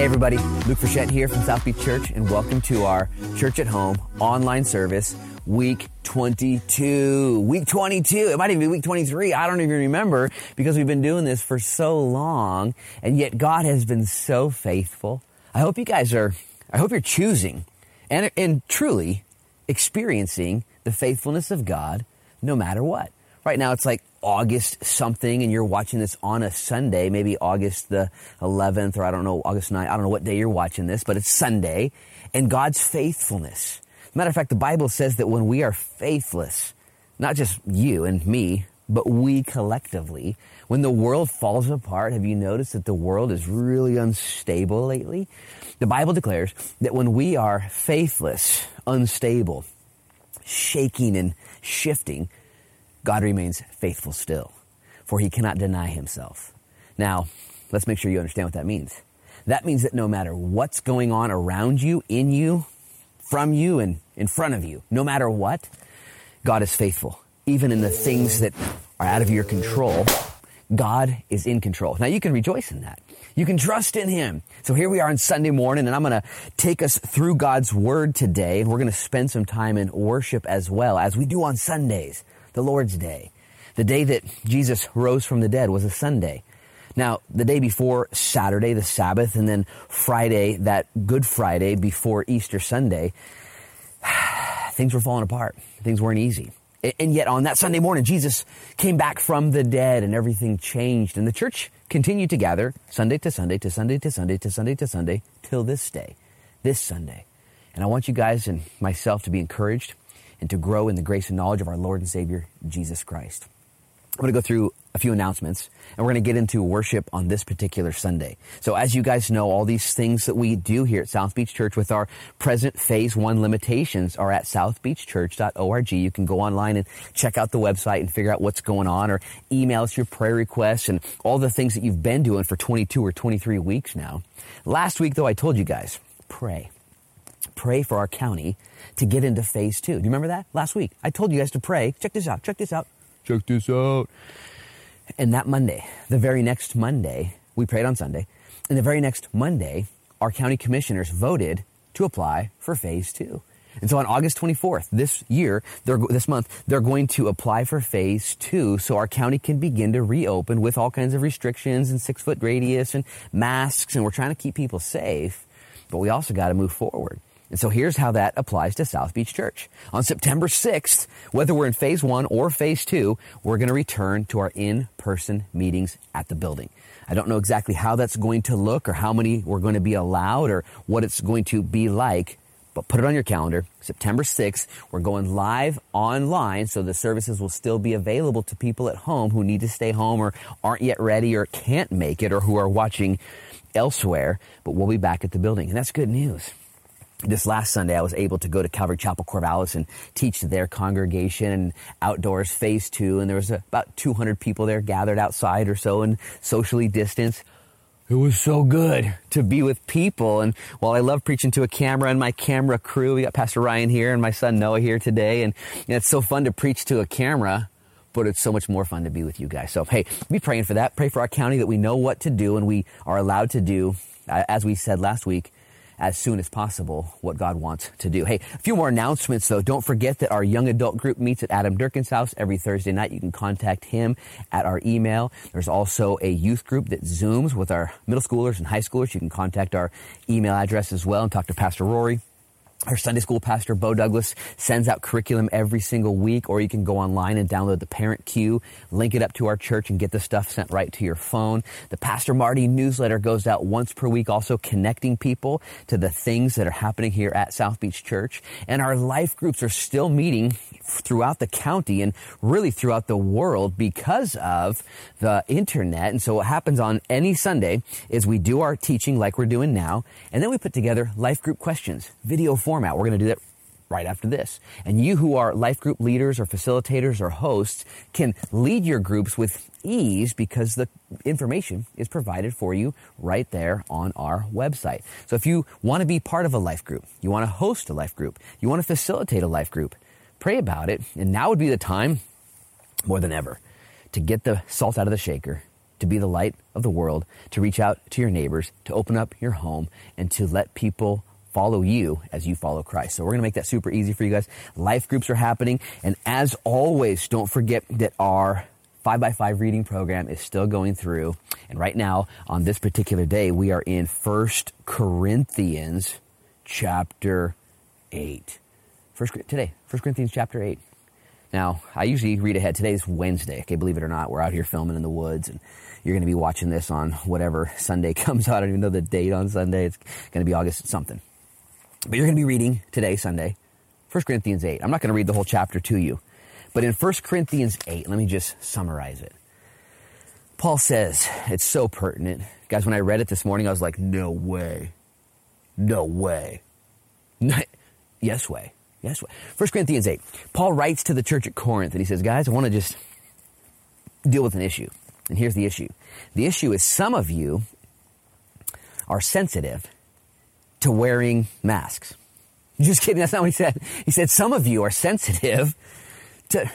Hey everybody, Luke Frechette here from South Beach Church and welcome to our Church at Home online service, week 22. Week 22. It might even be week 23. I don't even remember because we've been doing this for so long and yet God has been so faithful. I hope you guys are, I hope you're choosing and, and truly experiencing the faithfulness of God no matter what. Right now it's like August something and you're watching this on a Sunday, maybe August the 11th or I don't know, August 9th. I don't know what day you're watching this, but it's Sunday and God's faithfulness. Matter of fact, the Bible says that when we are faithless, not just you and me, but we collectively, when the world falls apart, have you noticed that the world is really unstable lately? The Bible declares that when we are faithless, unstable, shaking and shifting, God remains faithful still, for he cannot deny himself. Now, let's make sure you understand what that means. That means that no matter what's going on around you, in you, from you, and in front of you, no matter what, God is faithful. Even in the things that are out of your control, God is in control. Now you can rejoice in that. You can trust in Him. So here we are on Sunday morning and I'm going to take us through God's Word today we're going to spend some time in worship as well as we do on Sundays the Lord's Day. The day that Jesus rose from the dead was a Sunday. Now, the day before Saturday, the Sabbath, and then Friday, that Good Friday before Easter Sunday, things were falling apart. Things weren't easy. And yet on that Sunday morning, Jesus came back from the dead and everything changed. And the church continued to gather Sunday to Sunday to Sunday to Sunday to Sunday to Sunday till this day, this Sunday. And I want you guys and myself to be encouraged and to grow in the grace and knowledge of our Lord and Savior, Jesus Christ. I'm going to go through a few announcements and we're going to get into worship on this particular Sunday. So as you guys know, all these things that we do here at South Beach Church with our present phase one limitations are at southbeachchurch.org. You can go online and check out the website and figure out what's going on or email us your prayer requests and all the things that you've been doing for 22 or 23 weeks now. Last week though, I told you guys, pray. Pray for our county to get into phase two. Do you remember that last week? I told you guys to pray. Check this out. Check this out. Check this out. And that Monday, the very next Monday, we prayed on Sunday, and the very next Monday, our county commissioners voted to apply for phase two. And so on August 24th, this year, this month, they're going to apply for phase two so our county can begin to reopen with all kinds of restrictions and six foot radius and masks. And we're trying to keep people safe, but we also got to move forward. And so here's how that applies to South Beach Church. On September 6th, whether we're in phase one or phase two, we're going to return to our in-person meetings at the building. I don't know exactly how that's going to look or how many we're going to be allowed or what it's going to be like, but put it on your calendar. September 6th, we're going live online, so the services will still be available to people at home who need to stay home or aren't yet ready or can't make it or who are watching elsewhere, but we'll be back at the building. And that's good news this last Sunday, I was able to go to Calvary Chapel Corvallis and teach their congregation and outdoors phase two. And there was about 200 people there gathered outside or so and socially distanced. It was so good to be with people. And while I love preaching to a camera and my camera crew, we got Pastor Ryan here and my son Noah here today. And, it's so fun to preach to a camera, but it's so much more fun to be with you guys. So, hey, be praying for that. Pray for our county that we know what to do and we are allowed to do, uh, as we said last week, as soon as possible what God wants to do. Hey, a few more announcements though. Don't forget that our young adult group meets at Adam Durkin's house every Thursday night. You can contact him at our email. There's also a youth group that Zooms with our middle schoolers and high schoolers. You can contact our email address as well and talk to Pastor Rory. Our Sunday school pastor, Bo Douglas, sends out curriculum every single week, or you can go online and download the Parent Cue, link it up to our church, and get the stuff sent right to your phone. The Pastor Marty newsletter goes out once per week, also connecting people to the things that are happening here at South Beach Church. And our life groups are still meeting throughout the county and really throughout the world because of the internet. And so what happens on any Sunday is we do our teaching like we're doing now, and then we put together life group questions, video format. We're going to do that right after this. And you who are life group leaders or facilitators or hosts can lead your groups with ease because the information is provided for you right there on our website. So if you want to be part of a life group, you want to host a life group, you want to facilitate a life group, pray about it. And now would be the time more than ever to get the salt out of the shaker to be the light of the world, to reach out to your neighbors, to open up your home, and to let people follow you as you follow Christ. So we're going to make that super easy for you guys. Life groups are happening. And as always, don't forget that our five by five reading program is still going through. And right now, on this particular day, we are in First Corinthians chapter 8. First, today, First Corinthians chapter 8. Now, I usually read ahead. Today's Wednesday. Okay, believe it or not, we're out here filming in the woods and you're going to be watching this on whatever Sunday comes out. I don't even know the date on Sunday. It's going to be August something. But you're going to be reading today, Sunday, 1 Corinthians 8. I'm not going to read the whole chapter to you. But in 1 Corinthians 8, let me just summarize it. Paul says, it's so pertinent. Guys, when I read it this morning, I was like, no way. No way. yes way. Yes way. 1 Corinthians 8. Paul writes to the church at Corinth and he says, guys, I want to just deal with an issue. And here's the issue. The issue is some of you are sensitive to wearing masks. Just kidding. That's not what he said. He said some of you are sensitive to,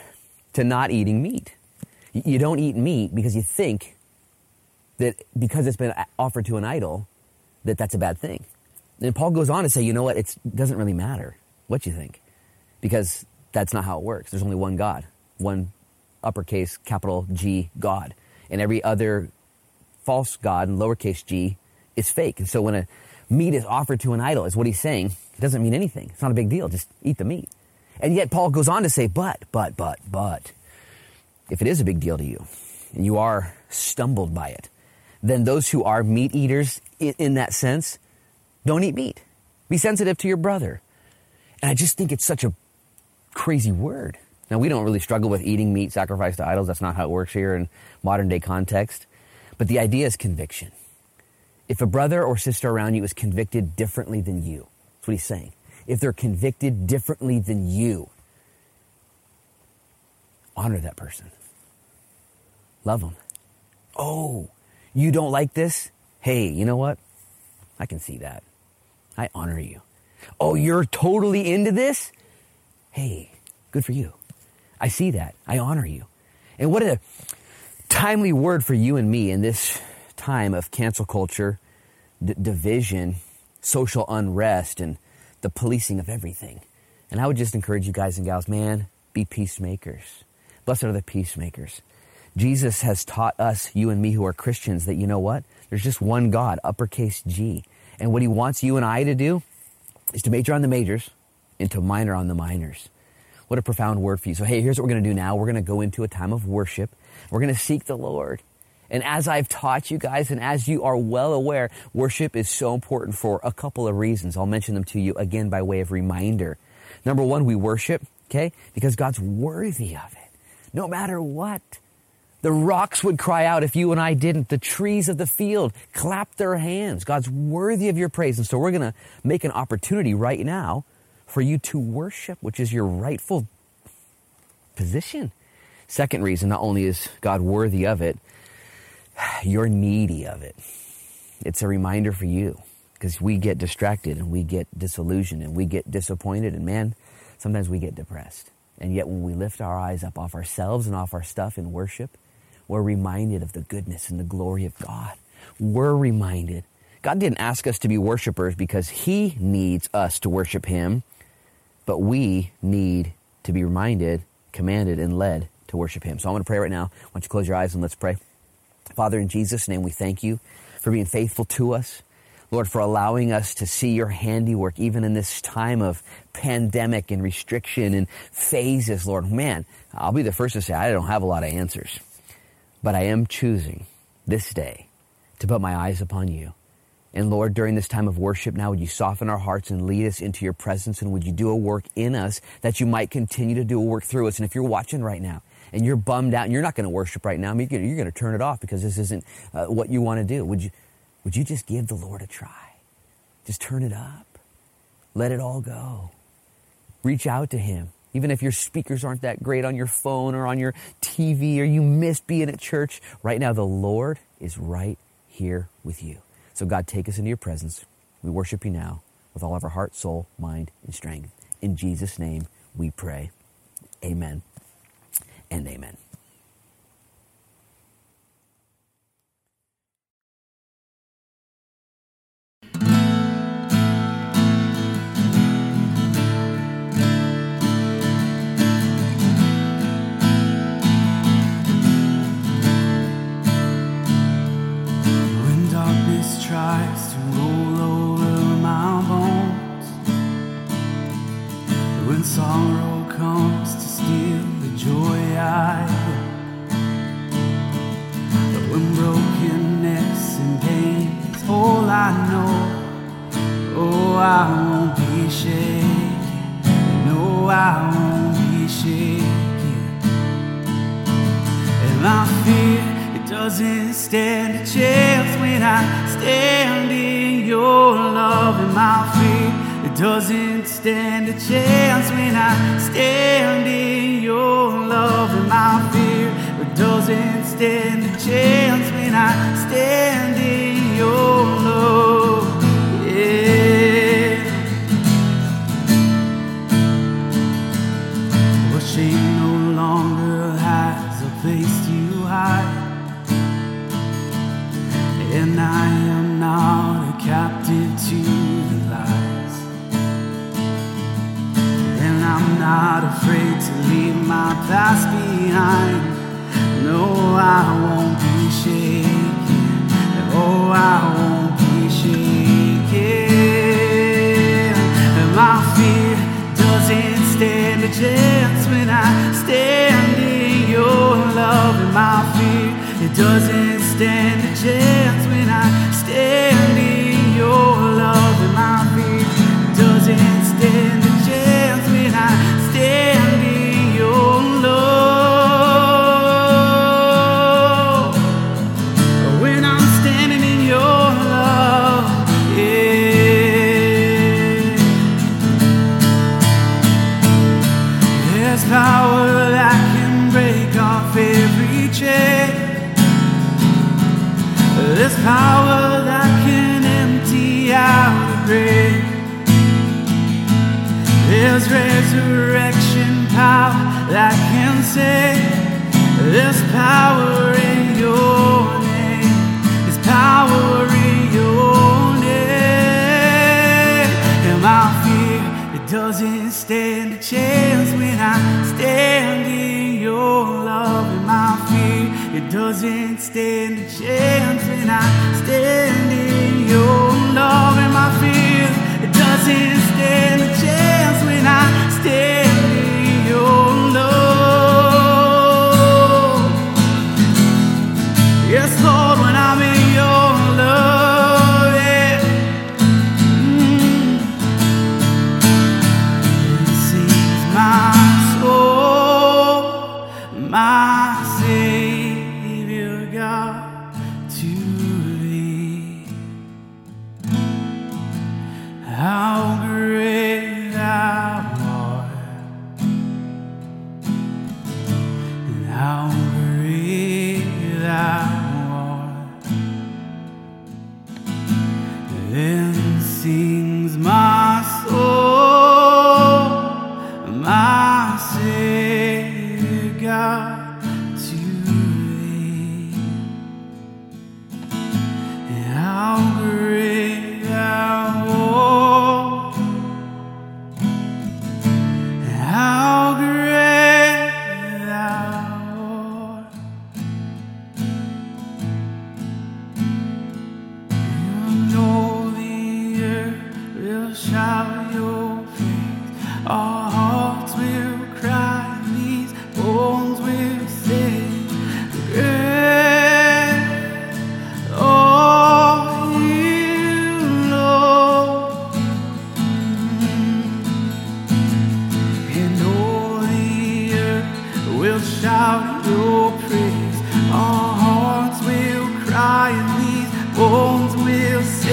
to not eating meat. You don't eat meat because you think that because it's been offered to an idol, that that's a bad thing. And Paul goes on to say, you know what? It doesn't really matter what you think because that's not how it works. There's only one God, one uppercase capital G God. And every other false God and lowercase g is fake. And so when a meat is offered to an idol, is what he's saying, it doesn't mean anything. It's not a big deal. Just eat the meat. And yet Paul goes on to say, but, but, but, but, if it is a big deal to you and you are stumbled by it, then those who are meat eaters in that sense, don't eat meat. Be sensitive to your brother. And I just think it's such a crazy word. Now, we don't really struggle with eating meat sacrificed to idols. That's not how it works here in modern day context. But the idea is conviction. If a brother or sister around you is convicted differently than you, that's what he's saying if they're convicted differently than you. Honor that person. Love them. Oh, you don't like this? Hey, you know what? I can see that. I honor you. Oh, you're totally into this? Hey, good for you. I see that. I honor you. And what a timely word for you and me in this time of cancel culture, d- division, social unrest, and the policing of everything. And I would just encourage you guys and gals, man, be peacemakers. Blessed are the peacemakers. Jesus has taught us, you and me who are Christians, that you know what? There's just one God, uppercase G. And what he wants you and I to do is to major on the majors and to minor on the minors. What a profound word for you. So, hey, here's what we're going to do now. We're going to go into a time of worship. We're going to seek the Lord. And as I've taught you guys, and as you are well aware, worship is so important for a couple of reasons. I'll mention them to you again by way of reminder. Number one, we worship, okay, because God's worthy of it. No matter what. The rocks would cry out if you and I didn't. The trees of the field clap their hands. God's worthy of your praise. And so we're going to make an opportunity right now for you to worship, which is your rightful position. Second reason, not only is God worthy of it, you're needy of it. It's a reminder for you because we get distracted and we get disillusioned and we get disappointed and man, sometimes we get depressed. And yet when we lift our eyes up off ourselves and off our stuff in worship, we're reminded of the goodness and the glory of God. We're reminded. God didn't ask us to be worshipers because he needs us to worship him, but we need to be reminded, commanded, and led to worship him. So I'm going to pray right now. Why don't you close your eyes and let's pray. Father, in Jesus' name, we thank you for being faithful to us. Lord, for allowing us to see your handiwork even in this time of pandemic and restriction and phases, Lord. Man, I'll be the first to say I don't have a lot of answers, but I am choosing this day to put my eyes upon you. And Lord, during this time of worship now, would you soften our hearts and lead us into your presence? And would you do a work in us that you might continue to do a work through us? And if you're watching right now and you're bummed out and you're not going to worship right now, you're going to turn it off because this isn't uh, what you want to do. Would you, would you just give the Lord a try? Just turn it up. Let it all go. Reach out to Him. Even if your speakers aren't that great on your phone or on your TV or you miss being at church, right now the Lord is right here with you. So, God, take us into your presence. We worship you now with all of our heart, soul, mind, and strength. In Jesus' name we pray. Amen and amen. tries to roll over my bones when sorrow joy I hold. But when brokenness and pain all I know, oh, I won't be shaken. No, I won't be shaken. And my fear, it doesn't stand a chance when I stand in your love. And my fear, doesn't stand a chance when I stand in your love. And my fear, it doesn't stand a chance when I stand in not afraid to leave my past behind. No, I won't be shaken. Oh, I won't be shaken. And my fear doesn't stand a chance when I stand in your love. And my fear, it doesn't stand a chance save. There's power in your name. There's power in your name. And my fear, it doesn't stand a chance when I stand in your love. And my fear, it doesn't stand a chance when I stand in your love. And my fear, it doesn't bones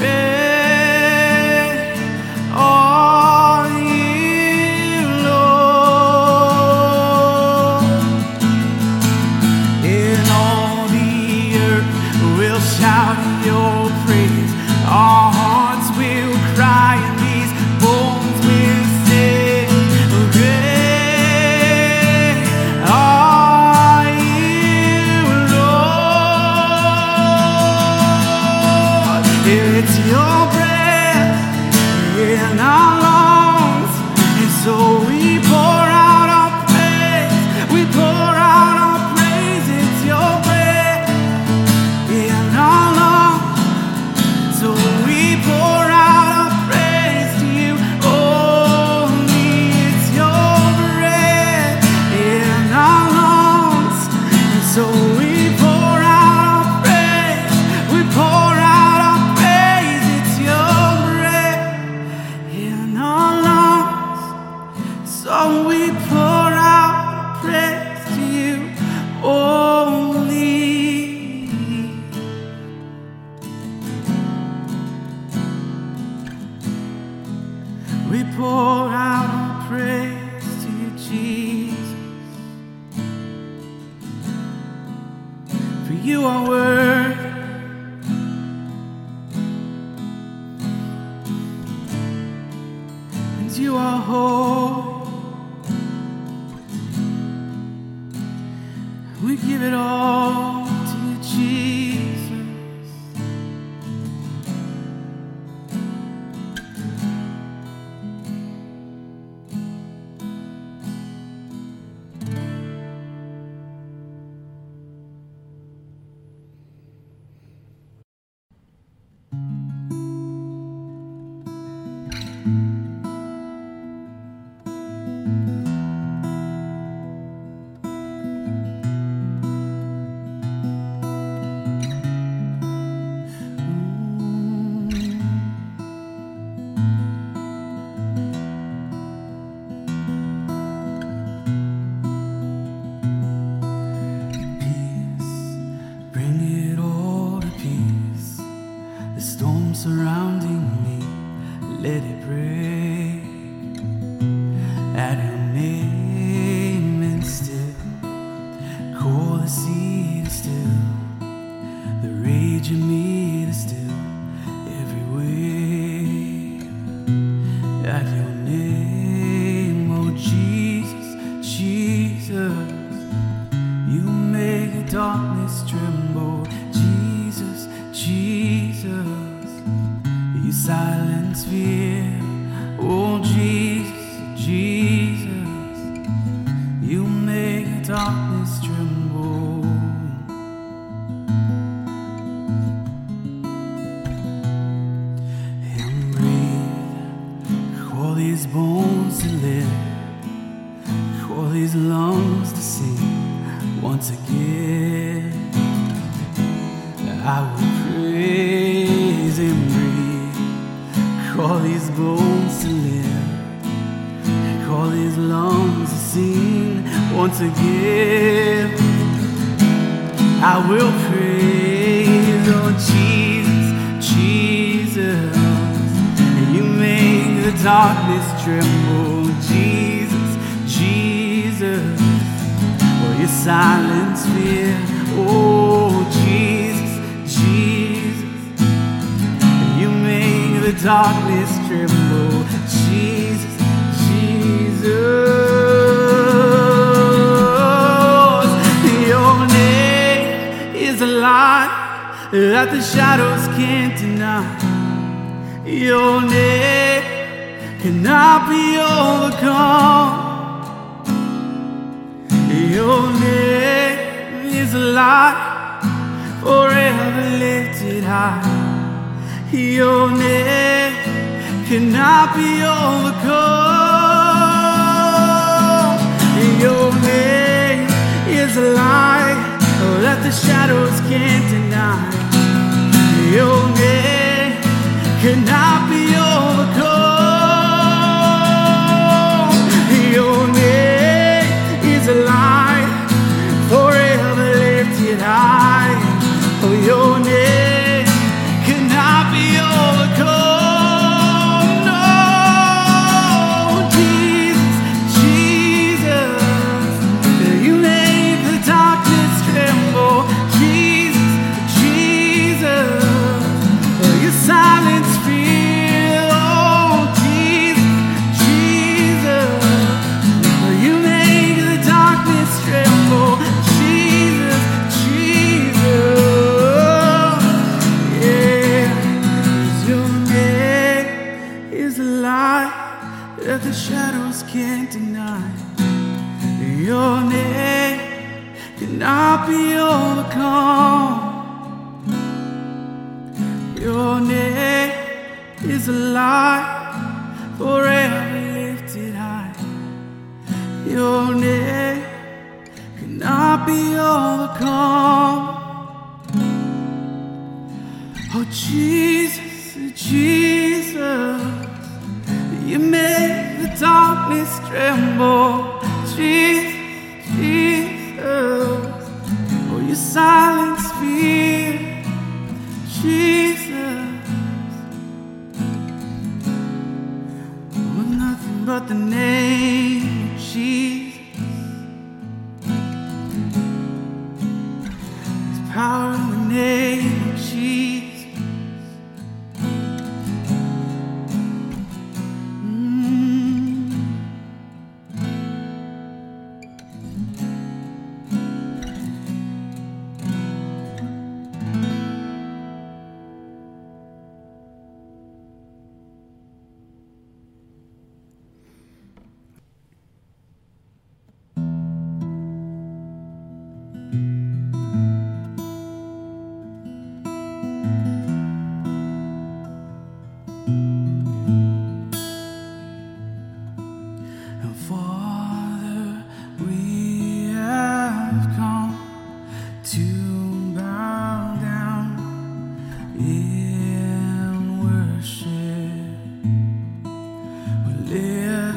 will forgive. I will praise, oh Jesus, Jesus. You make the darkness tremble, Jesus, Jesus. For your silence fear, oh Jesus, Jesus. You make the darkness tremble. light that the shadows can't deny. Your name cannot be overcome. Your name is a light forever lifted high. Your name cannot be overcome. Your name is a light that the shadows can't deny. Your name cannot be.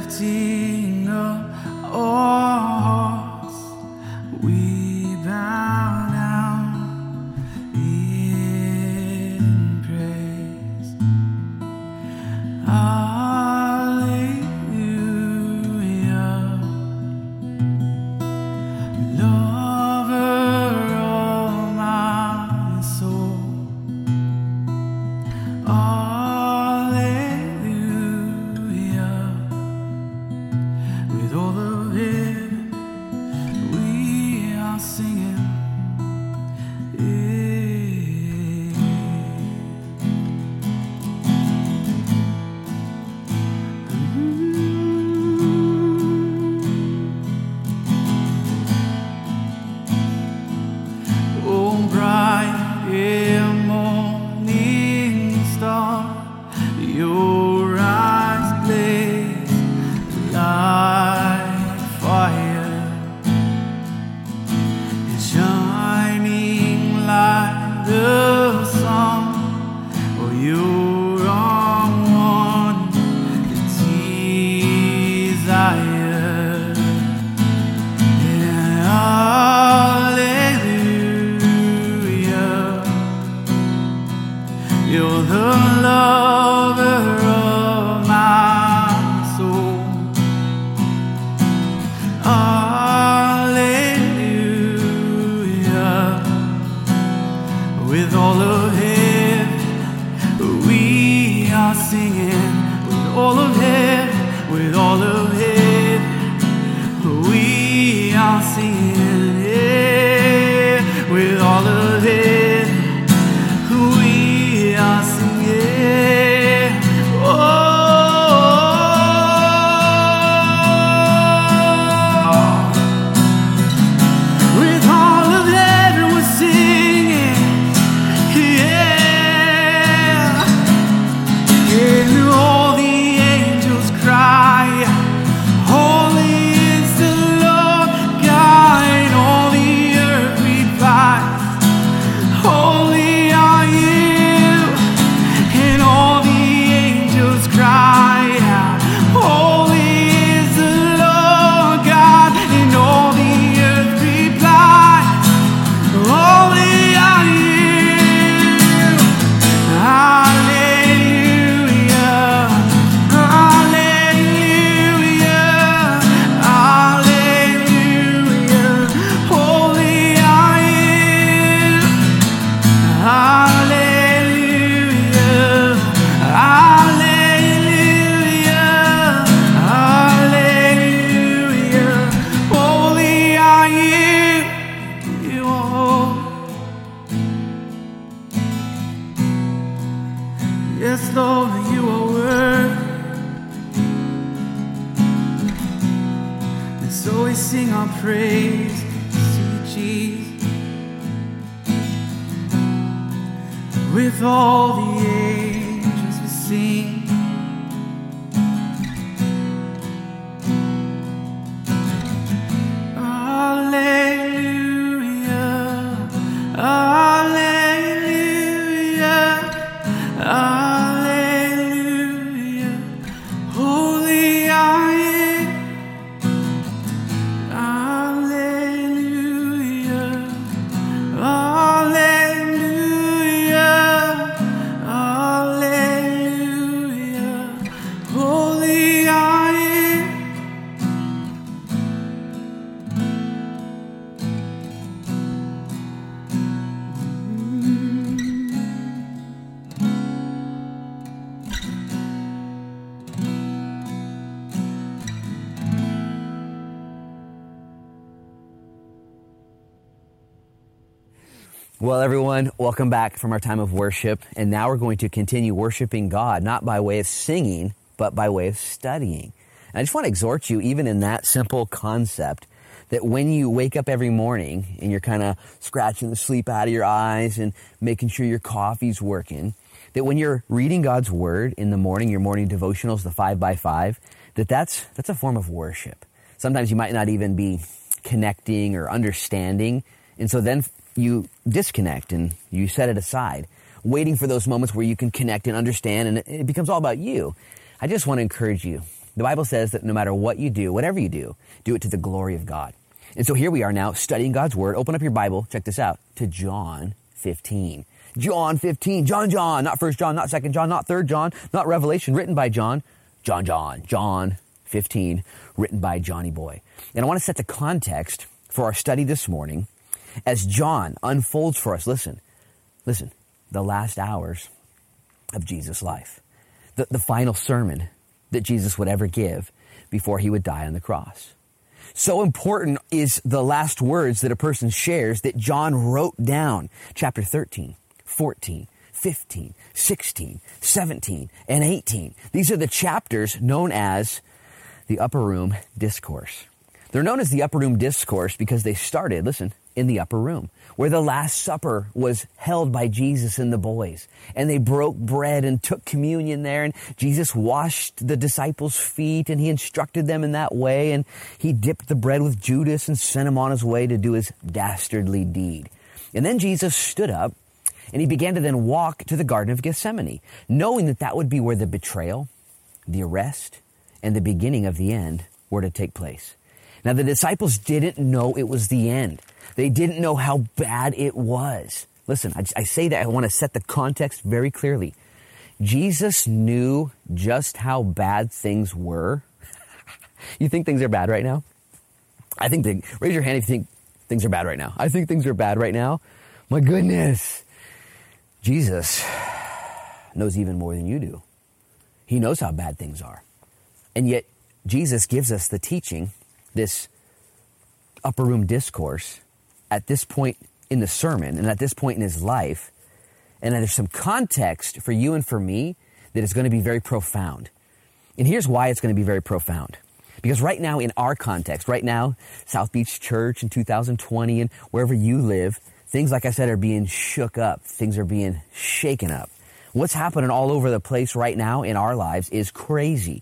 知 welcome back from our time of worship. And now we're going to continue worshiping God, not by way of singing, but by way of studying. And I just want to exhort you, even in that simple concept, that when you wake up every morning and you're kind of scratching the sleep out of your eyes and making sure your coffee's working, that when you're reading God's word in the morning, your morning devotionals, the five by five, that that's, that's a form of worship. Sometimes you might not even be connecting or understanding. And so then you disconnect and you set it aside, waiting for those moments where you can connect and understand, and it becomes all about you. I just want to encourage you. The Bible says that no matter what you do, whatever you do, do it to the glory of God. And so here we are now studying God's Word. Open up your Bible, check this out, to John 15. John 15, John John, not First John, not Second John, not Third John, not Revelation, written by John. John John, John 15, written by Johnny Boy. And I want to set the context for our study this morning as John unfolds for us, listen, listen, the last hours of Jesus' life, the, the final sermon that Jesus would ever give before he would die on the cross. So important is the last words that a person shares that John wrote down. Chapter 13, 14, 15, 16, 17, and 18. These are the chapters known as the Upper Room Discourse. They're known as the Upper Room Discourse because they started, listen, in the upper room where the Last Supper was held by Jesus and the boys. And they broke bread and took communion there. And Jesus washed the disciples' feet and he instructed them in that way. And he dipped the bread with Judas and sent him on his way to do his dastardly deed. And then Jesus stood up and he began to then walk to the Garden of Gethsemane, knowing that that would be where the betrayal, the arrest, and the beginning of the end were to take place. Now, the disciples didn't know it was the end. They didn't know how bad it was. Listen, I, I say that I want to set the context very clearly. Jesus knew just how bad things were. you think things are bad right now? I think they, raise your hand if you think things are bad right now. I think things are bad right now. My goodness. Jesus knows even more than you do. He knows how bad things are. And yet, Jesus gives us the teaching, this upper room discourse, at this point in the sermon and at this point in his life, and there's some context for you and for me that is going to be very profound. And here's why it's going to be very profound. Because right now, in our context, right now, South Beach Church in 2020 and wherever you live, things, like I said, are being shook up. Things are being shaken up. What's happening all over the place right now in our lives is crazy.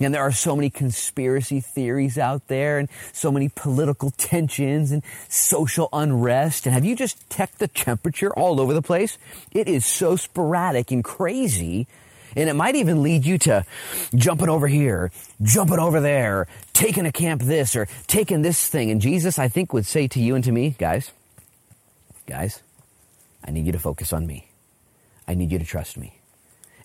And there are so many conspiracy theories out there and so many political tensions and social unrest. And have you just checked the temperature all over the place? It is so sporadic and crazy. And it might even lead you to jumping over here, jumping over there, taking a camp this or taking this thing. And Jesus, I think, would say to you and to me, guys, guys, I need you to focus on me. I need you to trust me.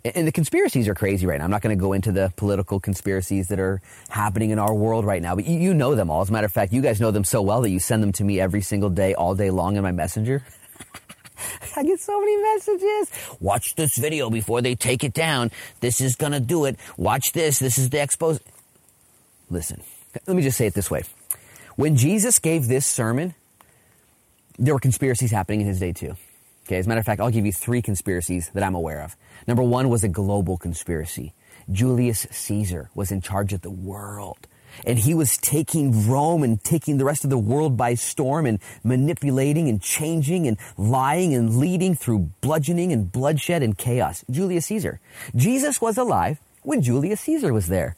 And the conspiracies are crazy right now. I'm not going to go into the political conspiracies that are happening in our world right now, but you, you, know them all. As a matter of fact, you guys know them so well that you send them to me every single day, all day long in my messenger. I get so many messages. Watch this video before they take it down. This is going to do it. Watch this. This is the expose. Listen, let me just say it this way. When Jesus gave this sermon, there were conspiracies happening in his day too. Okay, as a matter of fact, I'll give you three conspiracies that I'm aware of. Number one was a global conspiracy. Julius Caesar was in charge of the world. And he was taking Rome and taking the rest of the world by storm and manipulating and changing and lying and leading through bludgeoning and bloodshed and chaos. Julius Caesar. Jesus was alive when Julius Caesar was there.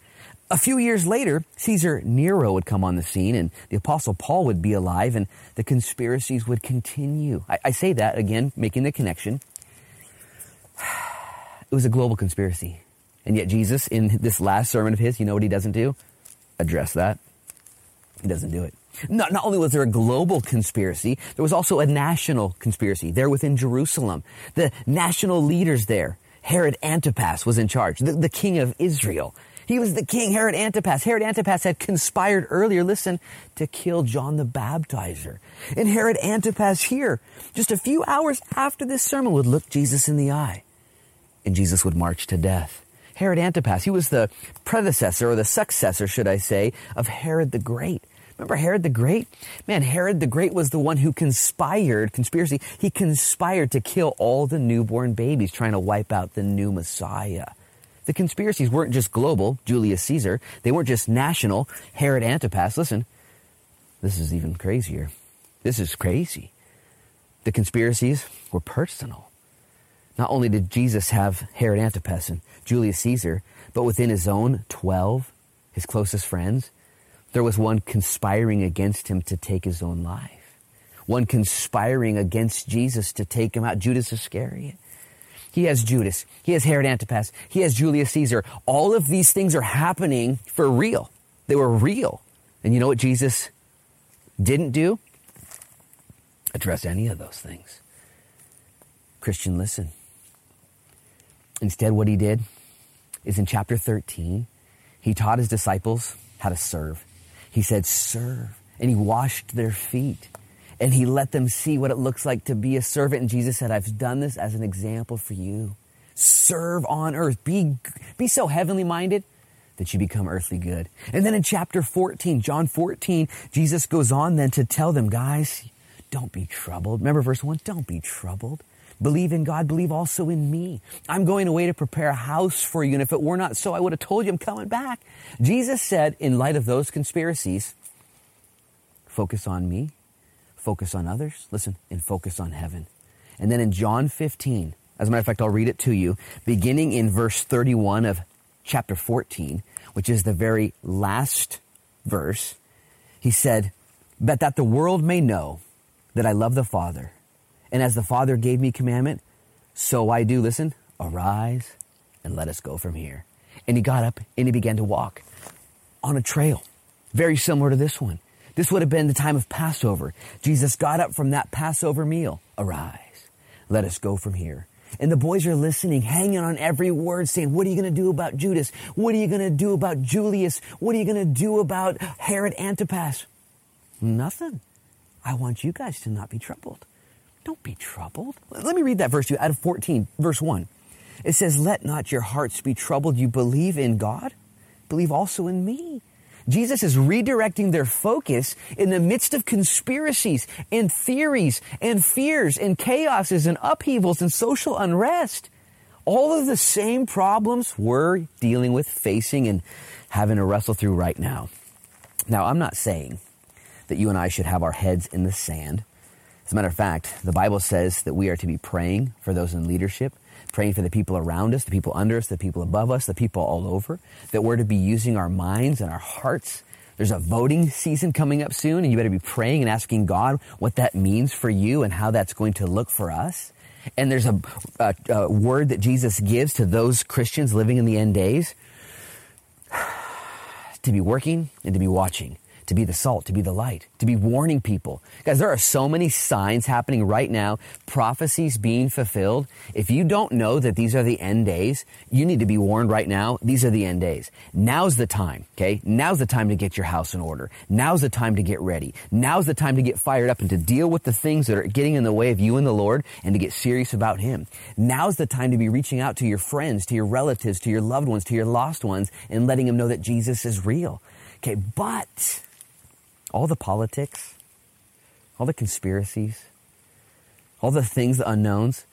A few years later, Caesar Nero would come on the scene and the apostle Paul would be alive and the conspiracies would continue. I, I say that again, making the connection. It was a global conspiracy. And yet Jesus, in this last sermon of his, you know what he doesn't do? Address that. He doesn't do it. Not, not only was there a global conspiracy, there was also a national conspiracy there within Jerusalem. The national leaders there, Herod Antipas was in charge, the, the king of Israel. He was the king, Herod Antipas. Herod Antipas had conspired earlier, listen, to kill John the Baptizer. And Herod Antipas here, just a few hours after this sermon, would look Jesus in the eye. And Jesus would march to death. Herod Antipas, he was the predecessor, or the successor, should I say, of Herod the Great. Remember Herod the Great? Man, Herod the Great was the one who conspired, conspiracy, he conspired to kill all the newborn babies, trying to wipe out the new Messiah. The conspiracies weren't just global, Julius Caesar. They weren't just national, Herod Antipas. Listen, this is even crazier. This is crazy. The conspiracies were personal. Not only did Jesus have Herod Antipas and Julius Caesar, but within his own 12, his closest friends, there was one conspiring against him to take his own life. One conspiring against Jesus to take him out, Judas Iscariot. He has Judas. He has Herod Antipas. He has Julius Caesar. All of these things are happening for real. They were real. And you know what Jesus didn't do? Address any of those things. Christian, listen. Instead, what he did is in chapter 13, he taught his disciples how to serve. He said, serve. And he washed their feet. And he let them see what it looks like to be a servant. And Jesus said, I've done this as an example for you. Serve on earth. Be, be so heavenly minded that you become earthly good. And then in chapter 14, John 14, Jesus goes on then to tell them, guys, don't be troubled. Remember verse 1? Don't be troubled. Believe in God, believe also in me. I'm going away to prepare a house for you. And if it were not so, I would have told you I'm coming back. Jesus said, in light of those conspiracies, focus on me, focus on others, listen, and focus on heaven. And then in John 15, as a matter of fact, I'll read it to you, beginning in verse 31 of chapter 14, which is the very last verse. He said, But that the world may know that I love the Father and as the Father gave me commandment, so I do, listen, arise and let us go from here. And he got up and he began to walk on a trail, very similar to this one. This would have been the time of Passover. Jesus got up from that Passover meal. Arise, let us go from here. And the boys are listening, hanging on every word, saying, What are you going to do about Judas? What are you going to do about Julius? What are you going to do about Herod Antipas? Nothing. I want you guys to not be troubled. Don't be troubled. Let me read that verse to you out of 14, verse 1. It says, Let not your hearts be troubled. You believe in God, believe also in me. Jesus is redirecting their focus in the midst of conspiracies and theories and fears and chaoses and upheavals and social unrest. All of the same problems we're dealing with, facing, and having to wrestle through right now. Now, I'm not saying that you and I should have our heads in the sand as a matter of fact, the Bible says that we are to be praying for those in leadership, praying for the people around us, the people under us, the people above us, the people all over, that we're to be using our minds and our hearts. There's a voting season coming up soon, and you better be praying and asking God what that means for you and how that's going to look for us. And there's a, a, a word that Jesus gives to those Christians living in the end days to be working and to be watching to be the salt, to be the light, to be warning people. Guys, there are so many signs happening right now, prophecies being fulfilled. If you don't know that these are the end days, you need to be warned right now. These are the end days. Now's the time, okay? Now's the time to get your house in order. Now's the time to get ready. Now's the time to get fired up and to deal with the things that are getting in the way of you and the Lord and to get serious about Him. Now's the time to be reaching out to your friends, to your relatives, to your loved ones, to your lost ones and letting them know that Jesus is real. Okay, but all the politics, all the conspiracies, all the things, the unknowns.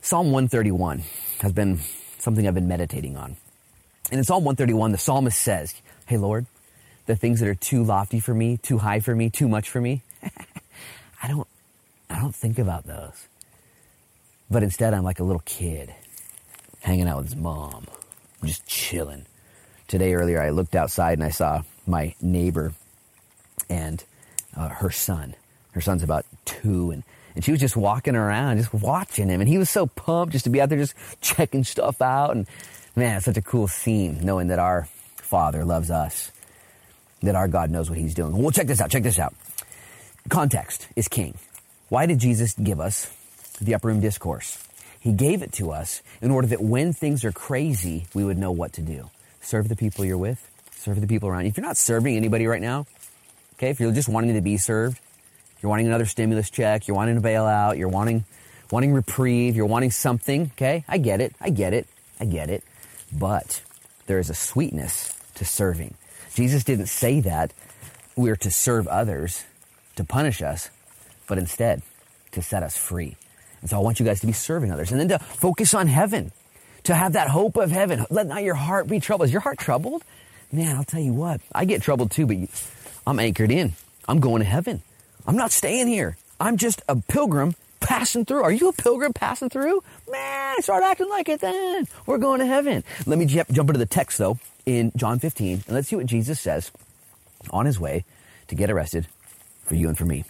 Psalm 131 has been something I've been meditating on. And in Psalm 131, the psalmist says, Hey Lord, the things that are too lofty for me, too high for me, too much for me, I don't, I don't think about those. But instead, I'm like a little kid hanging out with his mom, just chilling. Today earlier, I looked outside and I saw my neighbor and uh, her son. Her son's about two, and, and she was just walking around, just watching him. And he was so pumped just to be out there, just checking stuff out. And man, it's such a cool scene knowing that our Father loves us, that our God knows what He's doing. Well, check this out. Check this out. Context is king. Why did Jesus give us the upper room discourse? He gave it to us in order that when things are crazy, we would know what to do. Serve the people you're with, serve the people around you. If you're not serving anybody right now, Okay, if you're just wanting to be served, you're wanting another stimulus check, you're wanting a bailout, you're wanting wanting reprieve, you're wanting something, okay? I get it. I get it. I get it. But there is a sweetness to serving. Jesus didn't say that we're to serve others to punish us, but instead to set us free. And so I want you guys to be serving others and then to focus on heaven, to have that hope of heaven. Let not your heart be troubled. Is your heart troubled? Man, I'll tell you what, I get troubled too, but I'm anchored in. I'm going to heaven. I'm not staying here. I'm just a pilgrim passing through. Are you a pilgrim passing through? Man, start acting like it then. We're going to heaven. Let me jump into the text though in John 15 and let's see what Jesus says on his way to get arrested for you and for me.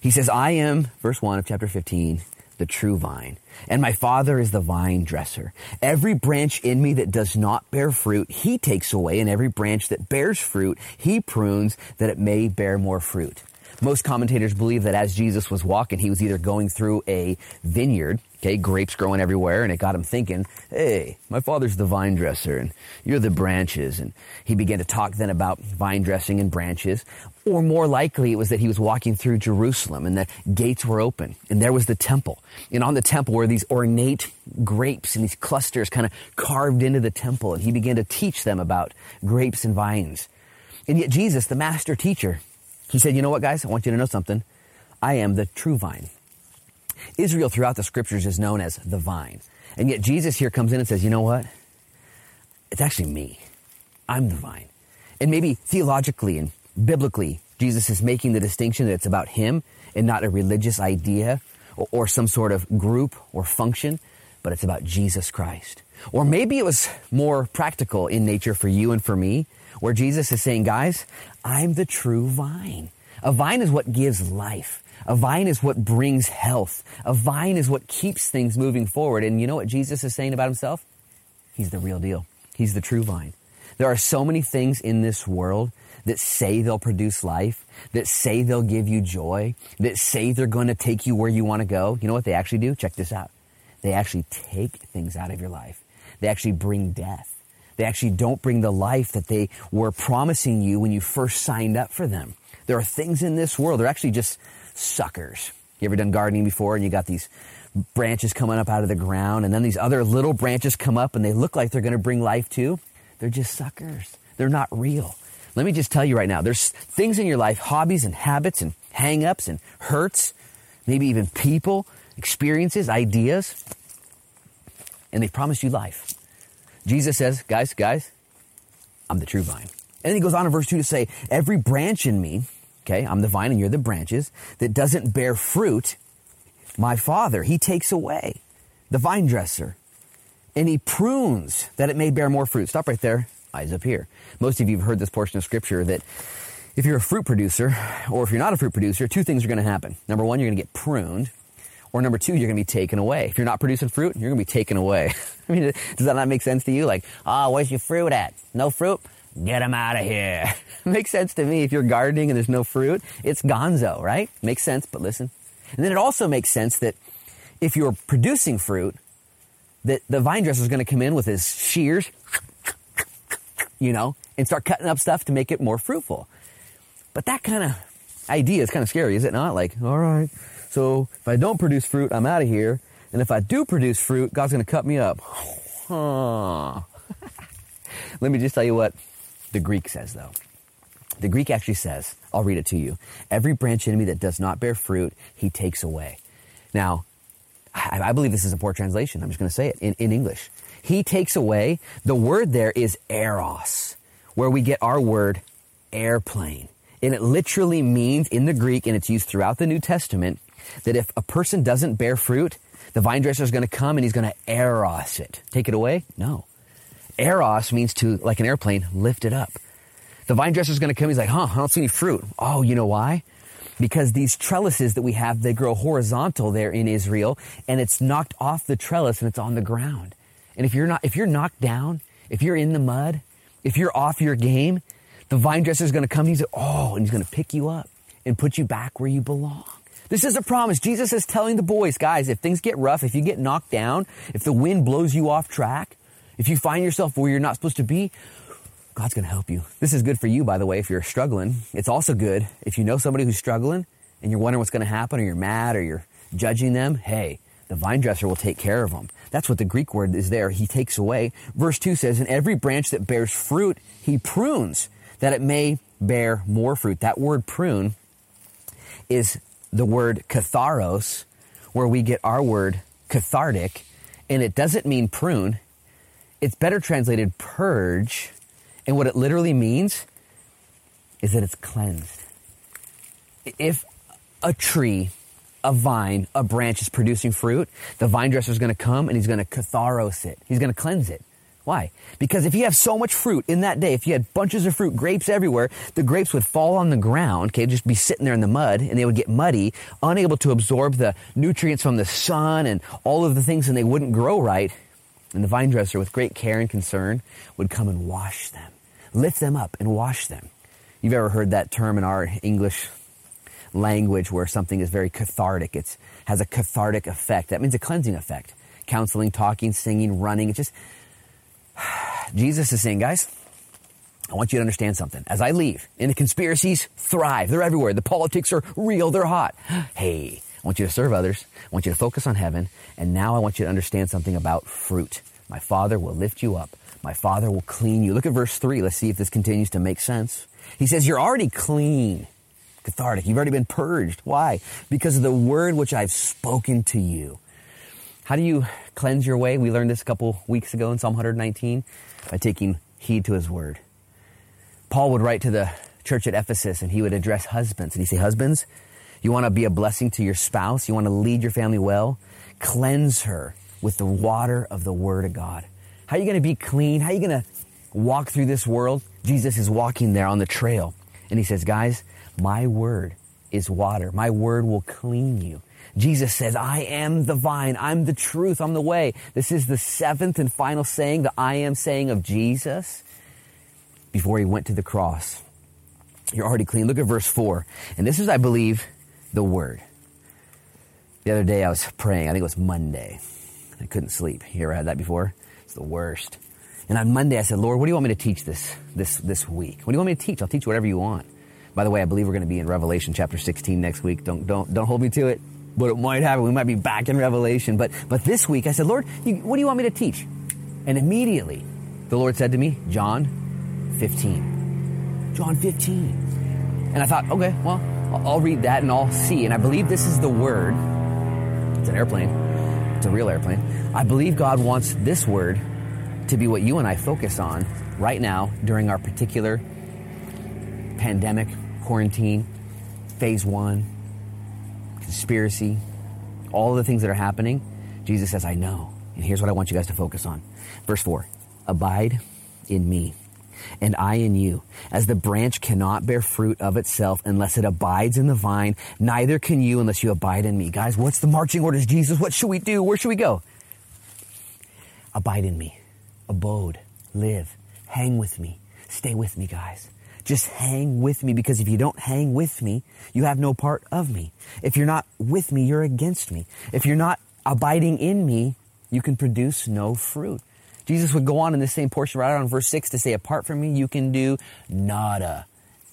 He says, I am, verse 1 of chapter 15, the true vine, and my Father is the vine dresser. Every branch in me that does not bear fruit, he takes away, and every branch that bears fruit, he prunes that it may bear more fruit. Most commentators believe that as Jesus was walking, he was either going through a vineyard, okay, grapes growing everywhere, and it got him thinking, hey, my father's the vine dresser, and you're the branches. And he began to talk then about vine dressing and branches. Or more likely, it was that he was walking through Jerusalem and the gates were open, and there was the temple. And on the temple were these ornate grapes and these clusters kind of carved into the temple, and he began to teach them about grapes and vines. And yet Jesus, the master teacher, he said, You know what, guys? I want you to know something. I am the true vine. Israel throughout the scriptures is known as the vine. And yet Jesus here comes in and says, You know what? It's actually me. I'm the vine. And maybe theologically and biblically, Jesus is making the distinction that it's about him and not a religious idea or, or some sort of group or function, but it's about Jesus Christ. Or maybe it was more practical in nature for you and for me where Jesus is saying, guys, I'm the true vine. A vine is what gives life. A vine is what brings health. A vine is what keeps things moving forward. And you know what Jesus is saying about himself? He's the real deal. He's the true vine. There are so many things in this world that say they'll produce life, that say they'll give you joy, that say they're going to take you where you want to go. You know what they actually do? Check this out. They actually take things out of your life. They actually bring death. They actually don't bring the life that they were promising you when you first signed up for them. There are things in this world, they're actually just suckers. You ever done gardening before and you got these branches coming up out of the ground and then these other little branches come up and they look like they're going to bring life too? They're just suckers. They're not real. Let me just tell you right now, there's things in your life, hobbies and habits and hang-ups and hurts, maybe even people, experiences, ideas, and they promise you life. Jesus says, guys, guys, I'm the true vine. And then he goes on in verse 2 to say, every branch in me, okay, I'm the vine and you're the branches, that doesn't bear fruit, my Father, he takes away, the vine dresser, and he prunes that it may bear more fruit. Stop right there. Eyes up here. Most of you have heard this portion of scripture that if you're a fruit producer or if you're not a fruit producer, two things are going to happen. Number one, you're going to get pruned. Or number two, you're going to be taken away. If you're not producing fruit, you're going to be taken away. I mean, does that not make sense to you? Like, ah, oh, where's your fruit at? No fruit? Get them out of here. makes sense to me. If you're gardening and there's no fruit, it's gonzo, right? Makes sense, but listen. And then it also makes sense that if you're producing fruit, that the vine dresser is going to come in with his shears, you know, and start cutting up stuff to make it more fruitful. But that kind of idea is kind of scary, is it not? Like, all right, so if I don't produce fruit, I'm out of here. And if I do produce fruit, God's going to cut me up. Let me just tell you what the Greek says, though. The Greek actually says, I'll read it to you. Every branch in me that does not bear fruit, he takes away. Now, I, I believe this is a poor translation. I'm just going to say it in, in English. He takes away. The word there is eros, where we get our word airplane. And it literally means in the Greek, and it's used throughout the New Testament, that if a person doesn't bear fruit, the vine dresser is going to come and he's going to eros it. Take it away? No. Eros means to, like an airplane, lift it up. The vine dresser is going to come. He's like, huh, I don't see any fruit. Oh, you know why? Because these trellises that we have, they grow horizontal there in Israel and it's knocked off the trellis and it's on the ground. And if you're not, if you're knocked down, if you're in the mud, if you're off your game, the vine dresser is going to come. He's oh, and he's going to pick you up and put you back where you belong. This is a promise. Jesus is telling the boys, guys, if things get rough, if you get knocked down, if the wind blows you off track, if you find yourself where you're not supposed to be, God's going to help you. This is good for you, by the way, if you're struggling. It's also good if you know somebody who's struggling and you're wondering what's going to happen or you're mad or you're judging them. Hey, the vine dresser will take care of them. That's what the Greek word is there. He takes away. Verse 2 says, In every branch that bears fruit, he prunes that it may bear more fruit. That word prune is the word katharos, where we get our word cathartic, and it doesn't mean prune. It's better translated purge, and what it literally means is that it's cleansed. If a tree, a vine, a branch is producing fruit, the vine dresser is going to come and he's going to katharos it. He's going to cleanse it. Why? Because if you have so much fruit in that day, if you had bunches of fruit, grapes everywhere, the grapes would fall on the ground, okay, just be sitting there in the mud, and they would get muddy, unable to absorb the nutrients from the sun and all of the things, and they wouldn't grow right. And the vine dresser, with great care and concern, would come and wash them, lift them up and wash them. You've ever heard that term in our English language where something is very cathartic. It has a cathartic effect. That means a cleansing effect. Counseling, talking, singing, running. It's just, Jesus is saying, guys, I want you to understand something. As I leave, and the conspiracies thrive. They're everywhere. The politics are real. They're hot. Hey, I want you to serve others. I want you to focus on heaven. And now I want you to understand something about fruit. My Father will lift you up. My Father will clean you. Look at verse 3. Let's see if this continues to make sense. He says, You're already clean. Cathartic. You've already been purged. Why? Because of the word which I've spoken to you. How do you cleanse your way? We learned this a couple weeks ago in Psalm 119 by taking heed to his word. Paul would write to the church at Ephesus and he would address husbands. And he'd say, Husbands, you want to be a blessing to your spouse? You want to lead your family well? Cleanse her with the water of the word of God. How are you going to be clean? How are you going to walk through this world? Jesus is walking there on the trail. And he says, Guys, my word is water. My word will clean you. Jesus says, I am the vine. I'm the truth. I'm the way. This is the seventh and final saying, the I am saying of Jesus before he went to the cross. You're already clean. Look at verse 4. And this is, I believe, the word. The other day I was praying. I think it was Monday. I couldn't sleep. You ever had that before? It's the worst. And on Monday I said, Lord, what do you want me to teach this, this, this week? What do you want me to teach? I'll teach whatever you want. By the way, I believe we're going to be in Revelation chapter 16 next week. Don't, don't, don't hold me to it but it might happen. We might be back in Revelation. But, but this week I said, Lord, you, what do you want me to teach? And immediately the Lord said to me, John 15. John 15. And I thought, okay, well, I'll read that and I'll see. And I believe this is the word. It's an airplane. It's a real airplane. I believe God wants this word to be what you and I focus on right now during our particular pandemic, quarantine, phase one, conspiracy, all the things that are happening, Jesus says, I know. And here's what I want you guys to focus on. Verse 4 Abide in me, and I in you. As the branch cannot bear fruit of itself unless it abides in the vine, neither can you unless you abide in me. Guys, what's the marching orders, Jesus? What should we do? Where should we go? Abide in me, abode, live, hang with me, stay with me, guys. Just hang with me because if you don't hang with me, you have no part of me. If you're not with me, you're against me. If you're not abiding in me, you can produce no fruit. Jesus would go on in the same portion right on verse 6 to say, Apart from me, you can do nada,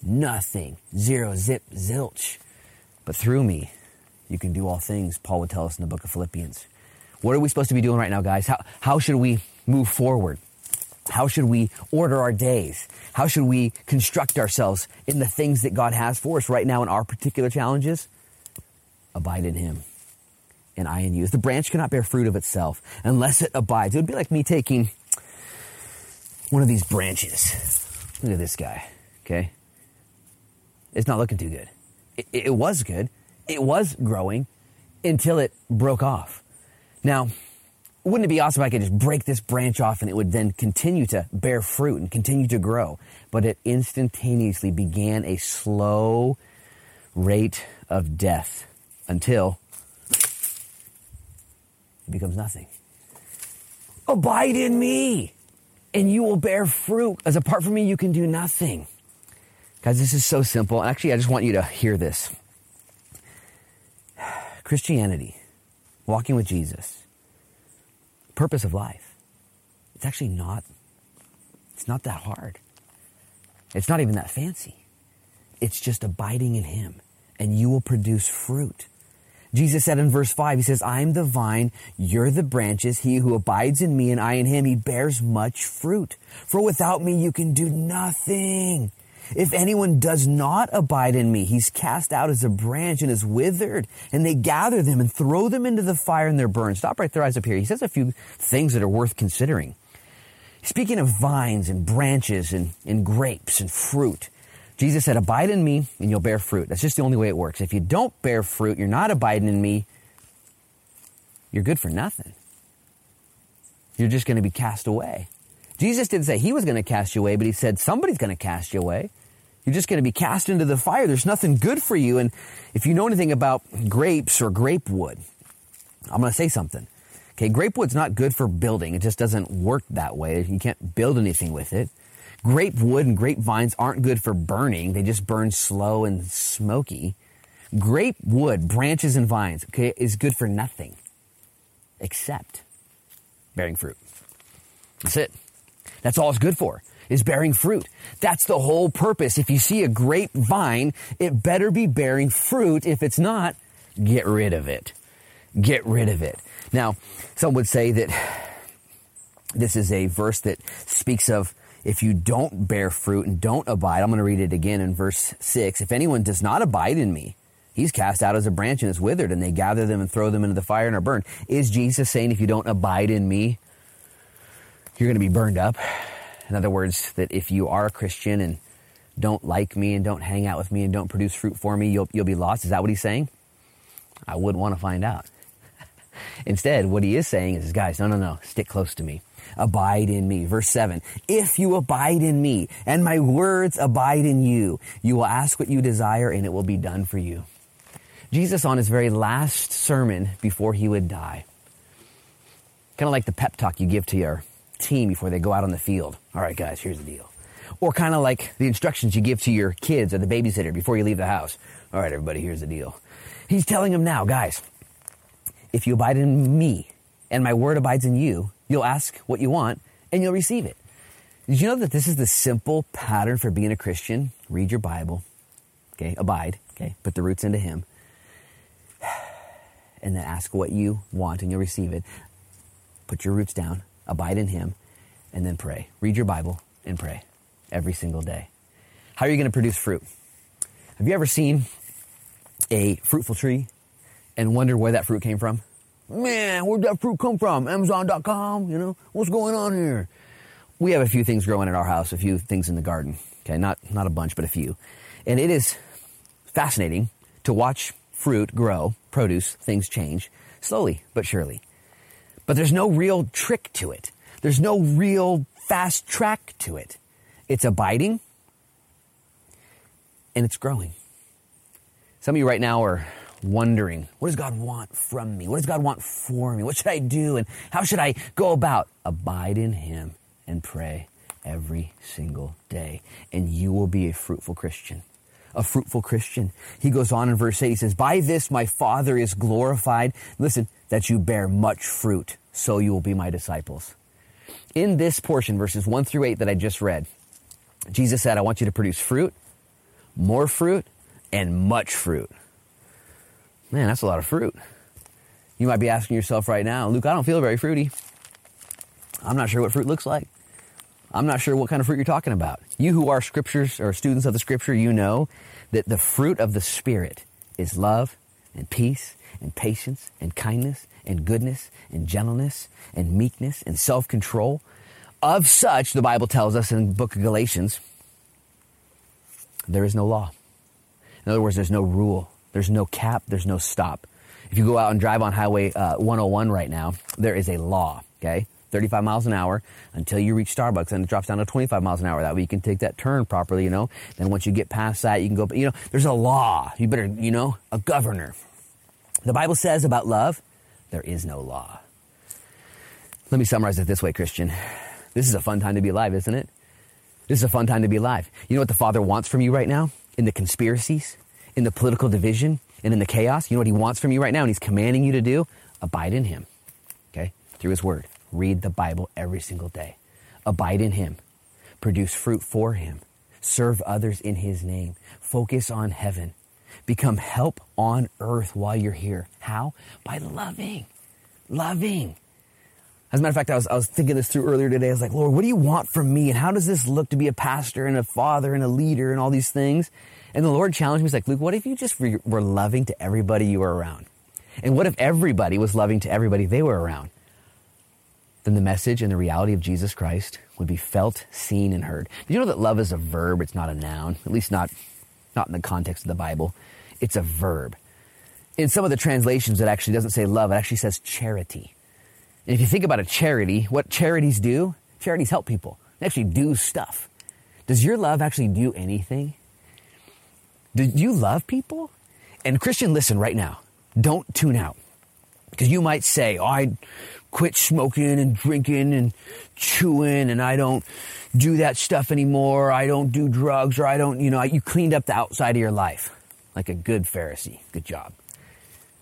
nothing, zero, zip, zilch. But through me, you can do all things, Paul would tell us in the book of Philippians. What are we supposed to be doing right now, guys? How, how should we move forward? How should we order our days? How should we construct ourselves in the things that God has for us right now in our particular challenges? Abide in Him and I in you. The branch cannot bear fruit of itself unless it abides. It would be like me taking one of these branches. Look at this guy, okay? It's not looking too good. It, it was good. It was growing until it broke off. Now, wouldn't it be awesome if I could just break this branch off and it would then continue to bear fruit and continue to grow? But it instantaneously began a slow rate of death until it becomes nothing. Abide in me and you will bear fruit. As apart from me, you can do nothing. Guys, this is so simple. Actually, I just want you to hear this. Christianity, walking with Jesus, purpose of life. It's actually not, it's not that hard. It's not even that fancy. It's just abiding in Him, and you will produce fruit. Jesus said in verse 5, He says, I am the vine, you're the branches. He who abides in me and I in him, he bears much fruit. For without me, you can do nothing. If anyone does not abide in me, he's cast out as a branch and is withered, and they gather them and throw them into the fire and they're burned. Stop right there, eyes up here. He says a few things that are worth considering. Speaking of vines and branches and, and grapes and fruit, Jesus said, Abide in me and you'll bear fruit. That's just the only way it works. If you don't bear fruit, you're not abiding in me, you're good for nothing. You're just going to be cast away. Jesus didn't say he was going to cast you away, but he said somebody's going to cast you away. You're just going to be cast into the fire. There's nothing good for you. And if you know anything about grapes or grape wood, I'm going to say something. Okay, grape wood's not good for building. It just doesn't work that way. You can't build anything with it. Grape wood and grape vines aren't good for burning. They just burn slow and smoky. Grape wood, branches and vines, okay, is good for nothing except bearing fruit. That's it. That's all it's good for, is bearing fruit. That's the whole purpose. If you see a grapevine, it better be bearing fruit. If it's not, get rid of it. Get rid of it. Now, some would say that this is a verse that speaks of if you don't bear fruit and don't abide. I'm going to read it again in verse 6. If anyone does not abide in me, he's cast out as a branch and is withered, and they gather them and throw them into the fire and are burned. Is Jesus saying if you don't abide in me, you're going to be burned up. In other words, that if you are a Christian and don't like me and don't hang out with me and don't produce fruit for me, you'll, you'll be lost. Is that what he's saying? I wouldn't want to find out. Instead, what he is saying is, guys, no, no, no, stick close to me. Abide in me. Verse 7 If you abide in me and my words abide in you, you will ask what you desire and it will be done for you. Jesus, on his very last sermon before he would die, kind of like the pep talk you give to your team before they go out on the field. All right, guys, here's the deal. Or kind of like the instructions you give to your kids or the babysitter before you leave the house. All right, everybody, here's the deal. He's telling them now, guys, if you abide in me and my word abides in you, you'll ask what you want and you'll receive it. Did you know that this is the simple pattern for being a Christian? Read your Bible, okay? Abide, okay? Put the roots into Him. And then ask what you want and you'll receive it. Put your roots down, abide in Him, and then pray. Read your Bible and pray every single day. How are you going to produce fruit? Have you ever seen a fruitful tree and wondered where that fruit came from? Man, where'd that fruit come from? Amazon.com, you know? What's going on here? We have a few things growing at our house, a few things in the garden. Okay, not, not a bunch, but a few. And it is fascinating to watch fruit grow, produce, things change, slowly but surely. But there's no real trick to it. There's no real fast track to it. It's abiding and it's growing. Some of you right now are wondering, what does God want from me? What does God want for me? What should I do? And how should I go about? Abide in Him and pray every single day, and you will be a fruitful Christian. A fruitful Christian. He goes on in verse 8, he says, By this my Father is glorified. Listen, that you bear much fruit, so you will be my disciples. In this portion, verses 1 through 8 that I just read, Jesus said, I want you to produce fruit, more fruit, and much fruit. Man, that's a lot of fruit. You might be asking yourself right now, Luke, I don't feel very fruity. I'm not sure what fruit looks like. I'm not sure what kind of fruit you're talking about. You who are scriptures or students of the scripture, you know that the fruit of the Spirit is love and peace and patience and kindness and goodness and gentleness and meekness and self control. Of such, the Bible tells us in the book of Galatians, there is no law. In other words, there's no rule, there's no cap, there's no stop. If you go out and drive on Highway uh, 101 right now, there is a law, okay? 35 miles an hour until you reach Starbucks and it drops down to 25 miles an hour. That way you can take that turn properly, you know. Then once you get past that, you can go, you know, there's a law. You better, you know, a governor. The Bible says about love, there is no law. Let me summarize it this way, Christian. This is a fun time to be alive, isn't it? This is a fun time to be alive. You know what the Father wants from you right now? In the conspiracies, in the political division, and in the chaos? You know what He wants from you right now? And He's commanding you to do? Abide in Him, okay? Through His Word. Read the Bible every single day. Abide in Him. Produce fruit for Him. Serve others in His name. Focus on heaven. Become help on earth while you're here. How? By loving. Loving. As a matter of fact, I was, I was thinking this through earlier today. I was like, Lord, what do you want from me? And how does this look to be a pastor and a father and a leader and all these things? And the Lord challenged me. He's like, Luke, what if you just were loving to everybody you were around? And what if everybody was loving to everybody they were around? Then the message and the reality of Jesus Christ would be felt, seen, and heard. Did you know that love is a verb? It's not a noun, at least not, not in the context of the Bible. It's a verb. In some of the translations, it actually doesn't say love, it actually says charity. And if you think about a charity, what charities do, charities help people. They actually do stuff. Does your love actually do anything? Do you love people? And Christian, listen right now. Don't tune out. Because you might say, oh, I quit smoking and drinking and chewing and I don't do that stuff anymore. I don't do drugs or I don't, you know, you cleaned up the outside of your life like a good Pharisee. Good job.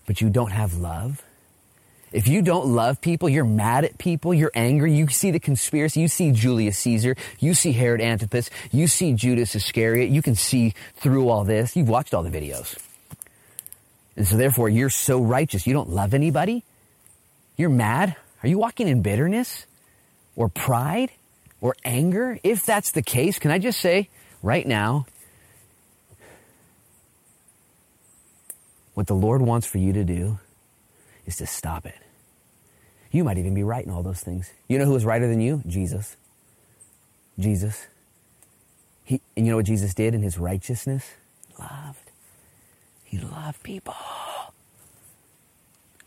But you don't have love. If you don't love people, you're mad at people, you're angry, you see the conspiracy, you see Julius Caesar, you see Herod Antipas, you see Judas Iscariot, you can see through all this. You've watched all the videos. And so therefore you're so righteous. You don't love anybody. You're mad. Are you walking in bitterness or pride or anger? If that's the case, can I just say right now, what the Lord wants for you to do is to stop it. You might even be right in all those things. You know who was righter than you? Jesus. Jesus. He, and you know what Jesus did in his righteousness? Loved. He loved people.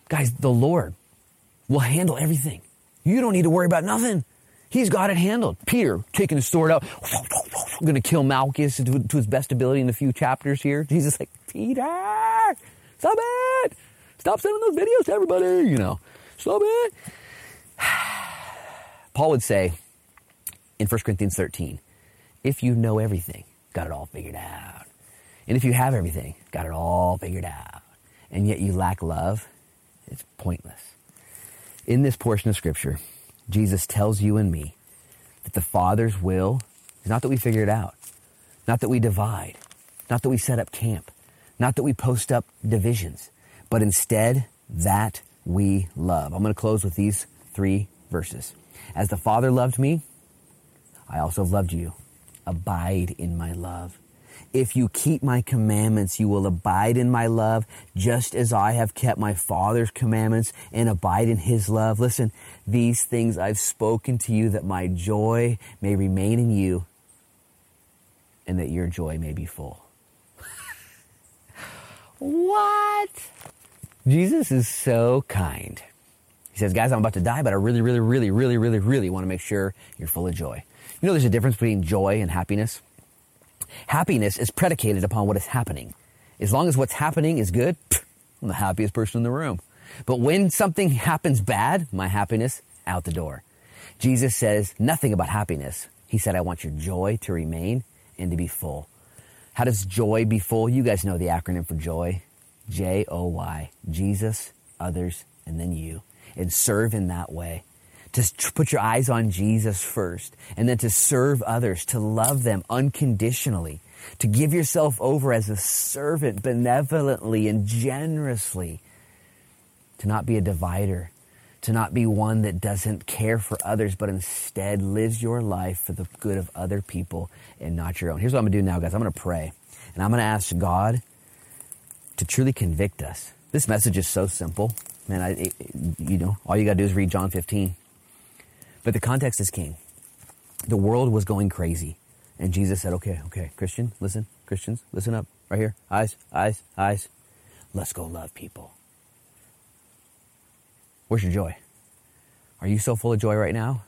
Guys, the Lord will handle everything. You don't need to worry about nothing. He's got it handled. Peter taking the sword out, going to kill Malchus to, to, his best ability in the few chapters here. Jesus like, Peter, stop it. Stop sending those videos to everybody, you know. Stop it. Paul would say in 1 Corinthians 13, if you know everything, got it all figured out. And if you have everything, got it all figured out, and yet you lack love, it's pointless. In this portion of Scripture, Jesus tells you and me that the Father's will is not that we figure it out, not that we divide, not that we set up camp, not that we post up divisions, but instead that we love. I'm going to close with these three verses. As the Father loved me, I also have loved you. Abide in my love. If you keep my commandments, you will abide in my love, just as I have kept my Father's commandments and abide in his love. Listen, these things I've spoken to you that my joy may remain in you and that your joy may be full. What? Jesus is so kind. He says, guys, I'm about to die, but I really, really, really, really, really, really want to make sure you're full of joy. You know, there's a difference between joy and happiness. Happiness is predicated upon what is happening. As long as what's happening is good, I'm the happiest person in the room. But when something happens bad, my happiness out the door. Jesus says nothing about happiness. He said, I want your joy to remain and to be full. How does joy be full? You guys know the acronym for joy. J O Y. Jesus, others, and then you. And serve in that way to put your eyes on Jesus first, and then to serve others, to love them unconditionally, to give yourself over as a servant benevolently and generously, to not be a divider, to not be one that doesn't care for others, but instead lives your life for the good of other people and not your own. Here's what I'm gonna do now, guys. I'm gonna pray, and I'm gonna ask God to truly convict us. This message is so simple. Man, I, it, you know, all you gotta do is read John 15. But the context is king. The world was going crazy. And Jesus said, okay, okay, Christian, listen, Christians, listen up. Right here. Eyes, eyes, eyes. Let's go love people. Where's your joy? Are you so full of joy right now?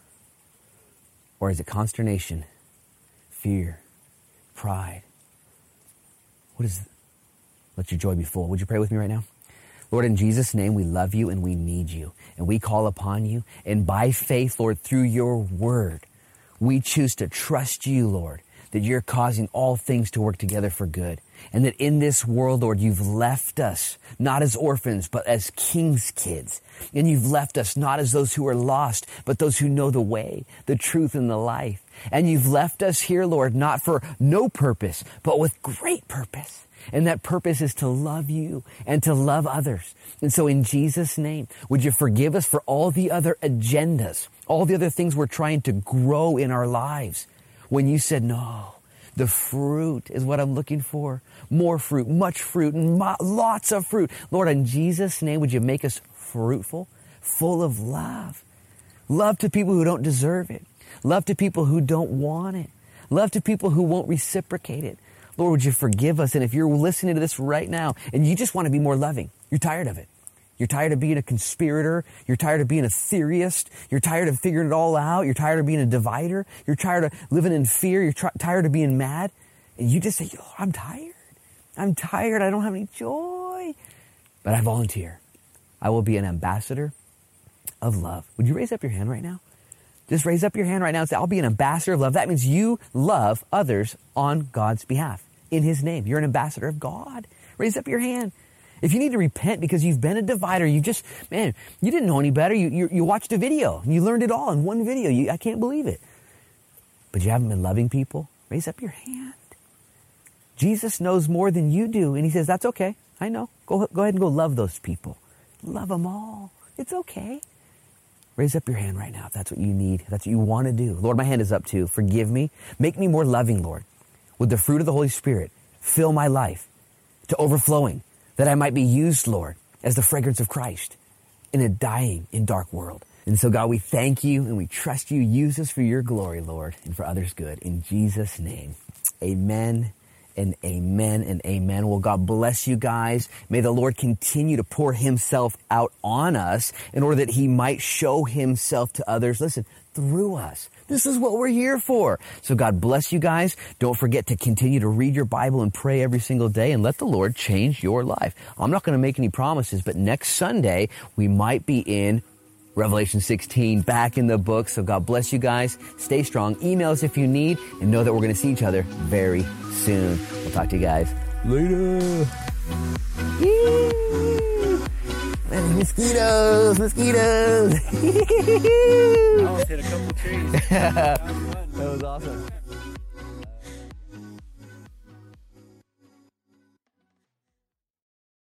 Or is it consternation, fear, pride? What is? Let your joy be full. Would you pray with me right now? Lord, in Jesus' name, we love you and we need you. And we call upon you. And by faith, Lord, through your word, we choose to trust you, Lord, that you're causing all things to work together for good. And that in this world, Lord, you've left us not as orphans, but as king's kids. And you've left us not as those who are lost, but those who know the way, the truth, and the life. And you've left us here, Lord, not for no purpose, but with great purpose. And that purpose is to love you and to love others. And so in Jesus' name, would you forgive us for all the other agendas, all the other things we're trying to grow in our lives when you said, no, the fruit is what I'm looking for. More fruit, much fruit, and lots of fruit. Lord, in Jesus' name, would you make us fruitful, full of love? Love to people who don't deserve it. Love to people who don't want it. Love to people who won't reciprocate it. Lord, would you forgive us? And if you're listening to this right now and you just want to be more loving, you're tired of it. You're tired of being a conspirator. You're tired of being a theorist. You're tired of figuring it all out. You're tired of being a divider. You're tired of living in fear. You're tired of being mad. And you just say, oh, I'm tired. I'm tired. I don't have any joy. But I volunteer. I will be an ambassador of love. Would you raise up your hand right now? Just raise up your hand right now and say, I'll be an ambassador of love. That means you love others on God's behalf in His name. You're an ambassador of God. Raise up your hand. If you need to repent because you've been a divider, you just, man, you didn't know any better. You, you, you watched a video and you learned it all in one video. You, I can't believe it. But you haven't been loving people. Raise up your hand. Jesus knows more than you do. And He says, that's okay. I know. Go, go ahead and go love those people. Love them all. It's okay. Raise up your hand right now if that's what you need, if that's what you want to do. Lord, my hand is up too. Forgive me. Make me more loving, Lord. With the fruit of the Holy Spirit, fill my life to overflowing, that I might be used, Lord, as the fragrance of Christ in a dying and dark world. And so, God, we thank you and we trust you. Use us for your glory, Lord, and for others' good. In Jesus' name, amen and amen and amen. Well, God bless you guys. May the Lord continue to pour himself out on us in order that he might show himself to others. Listen, through us. This is what we're here for. So God bless you guys. Don't forget to continue to read your Bible and pray every single day and let the Lord change your life. I'm not going to make any promises, but next Sunday we might be in Revelation 16 back in the book. So God bless you guys. Stay strong. Email us if you need and know that we're going to see each other very soon. We'll talk to you guys later. Man, mosquitoes, mosquitoes. I almost hit a couple trees. that was awesome.